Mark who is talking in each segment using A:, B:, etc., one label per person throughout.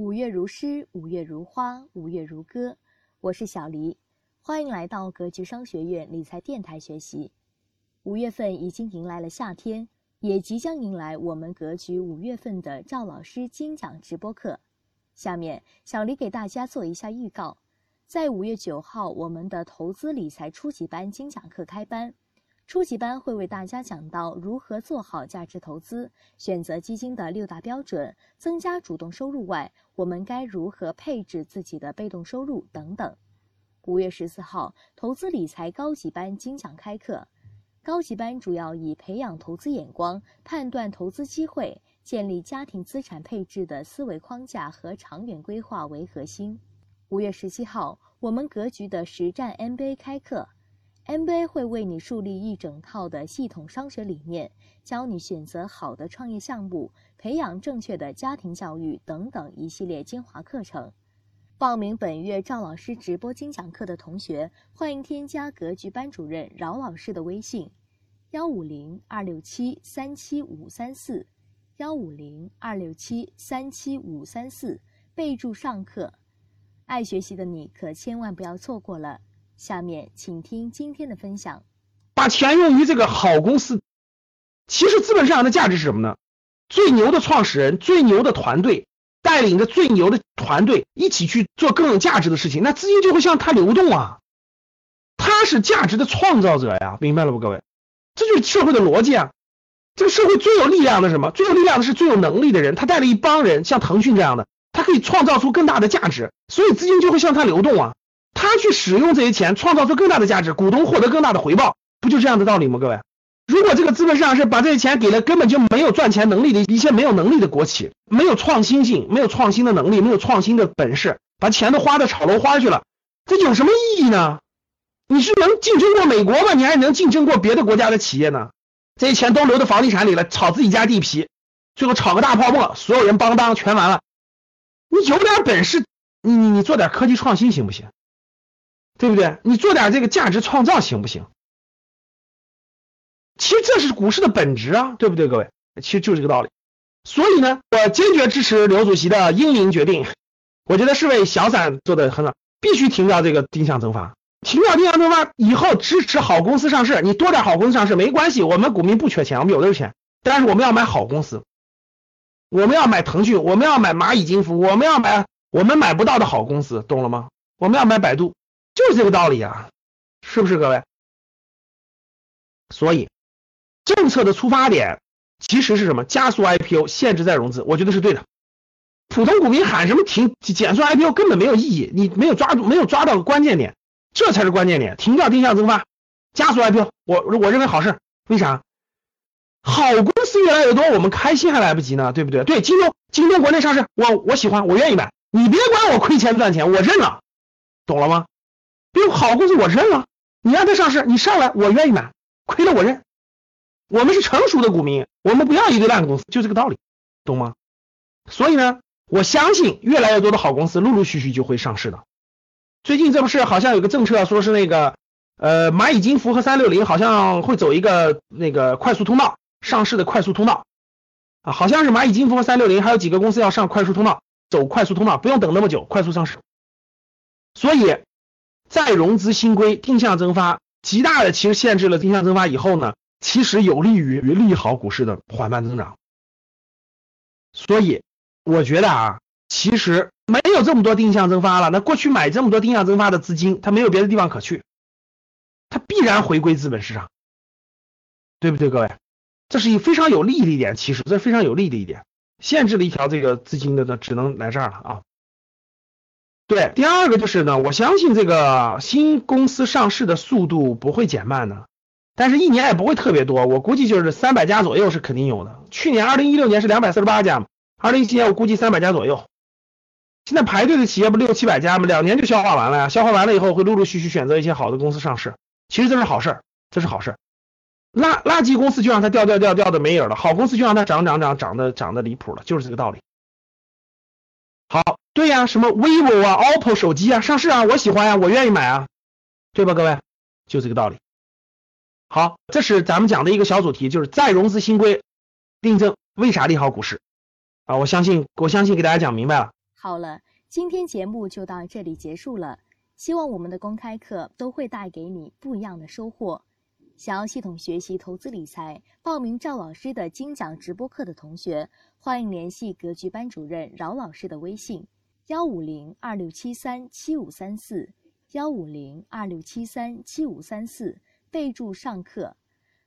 A: 五月如诗，五月如花，五月如歌。我是小黎，欢迎来到格局商学院理财电台学习。五月份已经迎来了夏天，也即将迎来我们格局五月份的赵老师精讲直播课。下面小黎给大家做一下预告，在五月九号，我们的投资理财初级班精讲课开班。初级班会为大家讲到如何做好价值投资、选择基金的六大标准、增加主动收入外，我们该如何配置自己的被动收入等等。五月十四号，投资理财高级班精讲开课。高级班主要以培养投资眼光、判断投资机会、建立家庭资产配置的思维框架和长远规划为核心。五月十七号，我们格局的实战 MBA 开课。MBA 会为你树立一整套的系统商学理念，教你选择好的创业项目，培养正确的家庭教育等等一系列精华课程。报名本月赵老师直播精讲课的同学，欢迎添加格局班主任饶老师的微信：幺五零二六七三七五三四，幺五零二六七三七五三四，备注上课。爱学习的你可千万不要错过了。下面请听今天的分享。
B: 把钱用于这个好公司，其实资本市场的价值是什么呢？最牛的创始人、最牛的团队，带领着最牛的团队一起去做更有价值的事情，那资金就会向他流动啊。他是价值的创造者呀，明白了不，各位？这就是社会的逻辑啊。这个社会最有力量的什么？最有力量的是最有能力的人，他带了一帮人，像腾讯这样的，他可以创造出更大的价值，所以资金就会向他流动啊。他去使用这些钱，创造出更大的价值，股东获得更大的回报，不就这样的道理吗？各位，如果这个资本市场是把这些钱给了根本就没有赚钱能力的一些没有能力的国企，没有创新性、没有创新的能力、没有创新的本事，把钱都花到炒楼花去了，这有什么意义呢？你是能竞争过美国吗？你还能竞争过别的国家的企业呢？这些钱都流到房地产里了，炒自己家地皮，最后炒个大泡沫，所有人邦当全完了。你有点本事，你你你做点科技创新行不行？对不对？你做点这个价值创造行不行？其实这是股市的本质啊，对不对，各位？其实就是这个道理。所以呢，我坚决支持刘主席的英明决定。我觉得是为小散做的很好，必须停掉这个定向增发，停掉定向增发以后支持好公司上市。你多点好公司上市没关系，我们股民不缺钱，我们有的是钱。但是我们要买好公司，我们要买腾讯，我们要买蚂蚁金服，我们要买我们买不到的好公司，懂了吗？我们要买百度。就是这个道理啊，是不是各位？所以政策的出发点其实是什么？加速 IPO，限制再融资，我觉得是对的。普通股民喊什么停减速 IPO 根本没有意义，你没有抓住，没有抓到关键点，这才是关键点。停掉定向增发，加速 IPO，我我认为好事。为啥？好公司越来越多，我们开心还来不及呢，对不对？对，京东，京东国内上市，我我喜欢，我愿意买。你别管我亏钱赚钱，我认了，懂了吗？比如好公司我认了，你让它上市，你上来我愿意买，亏了我认。我们是成熟的股民，我们不要一堆烂公司，就这个道理，懂吗？所以呢，我相信越来越多的好公司陆陆续续就会上市的。最近这不是好像有个政策，说是那个呃蚂蚁金服和三六零好像会走一个那个快速通道上市的快速通道啊，好像是蚂蚁金服和三六零还有几个公司要上快速通道，走快速通道，不用等那么久，快速上市。所以。再融资新规定向增发，极大的其实限制了定向增发以后呢，其实有利于利好股市的缓慢增长。所以我觉得啊，其实没有这么多定向增发了，那过去买这么多定向增发的资金，它没有别的地方可去，它必然回归资本市场，对不对，各位？这是一非常有利的一点，其实这非常有利的一点，限制了一条这个资金的呢，只能来这儿了啊。对，第二个就是呢，我相信这个新公司上市的速度不会减慢的，但是一年也不会特别多，我估计就是三百家左右是肯定有的。去年二零一六年是两百四十八家嘛，二零一七年我估计三百家左右。现在排队的企业不六七百家吗？两年就消化完了呀，消化完了以后会陆陆续续选择一些好的公司上市，其实这是好事，这是好事。垃垃圾公司就让它掉掉掉掉的没影了，好公司就让它涨涨涨涨的涨的离谱了，就是这个道理。好。对呀，什么 vivo 啊、OPPO 手机啊上市啊，我喜欢呀，我愿意买啊，对吧，各位，就这个道理。好，这是咱们讲的一个小主题，就是再融资新规定增为啥利好股市啊？我相信，我相信给大家讲明白了。
A: 好了，今天节目就到这里结束了。希望我们的公开课都会带给你不一样的收获。想要系统学习投资理财，报名赵老师的精讲直播课的同学，欢迎联系格局班主任饶老师的微信：幺五零二六七三七五三四，幺五零二六七三七五三四，备注上课。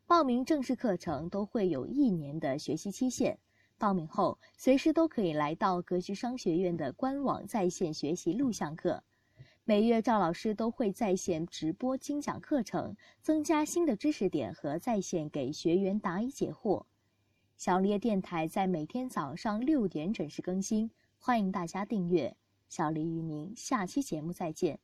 A: 报名正式课程都会有一年的学习期限，报名后随时都可以来到格局商学院的官网在线学习录像课。每月赵老师都会在线直播精讲课程，增加新的知识点和在线给学员答疑解惑。小黎电台在每天早上六点准时更新，欢迎大家订阅。小黎与您下期节目再见。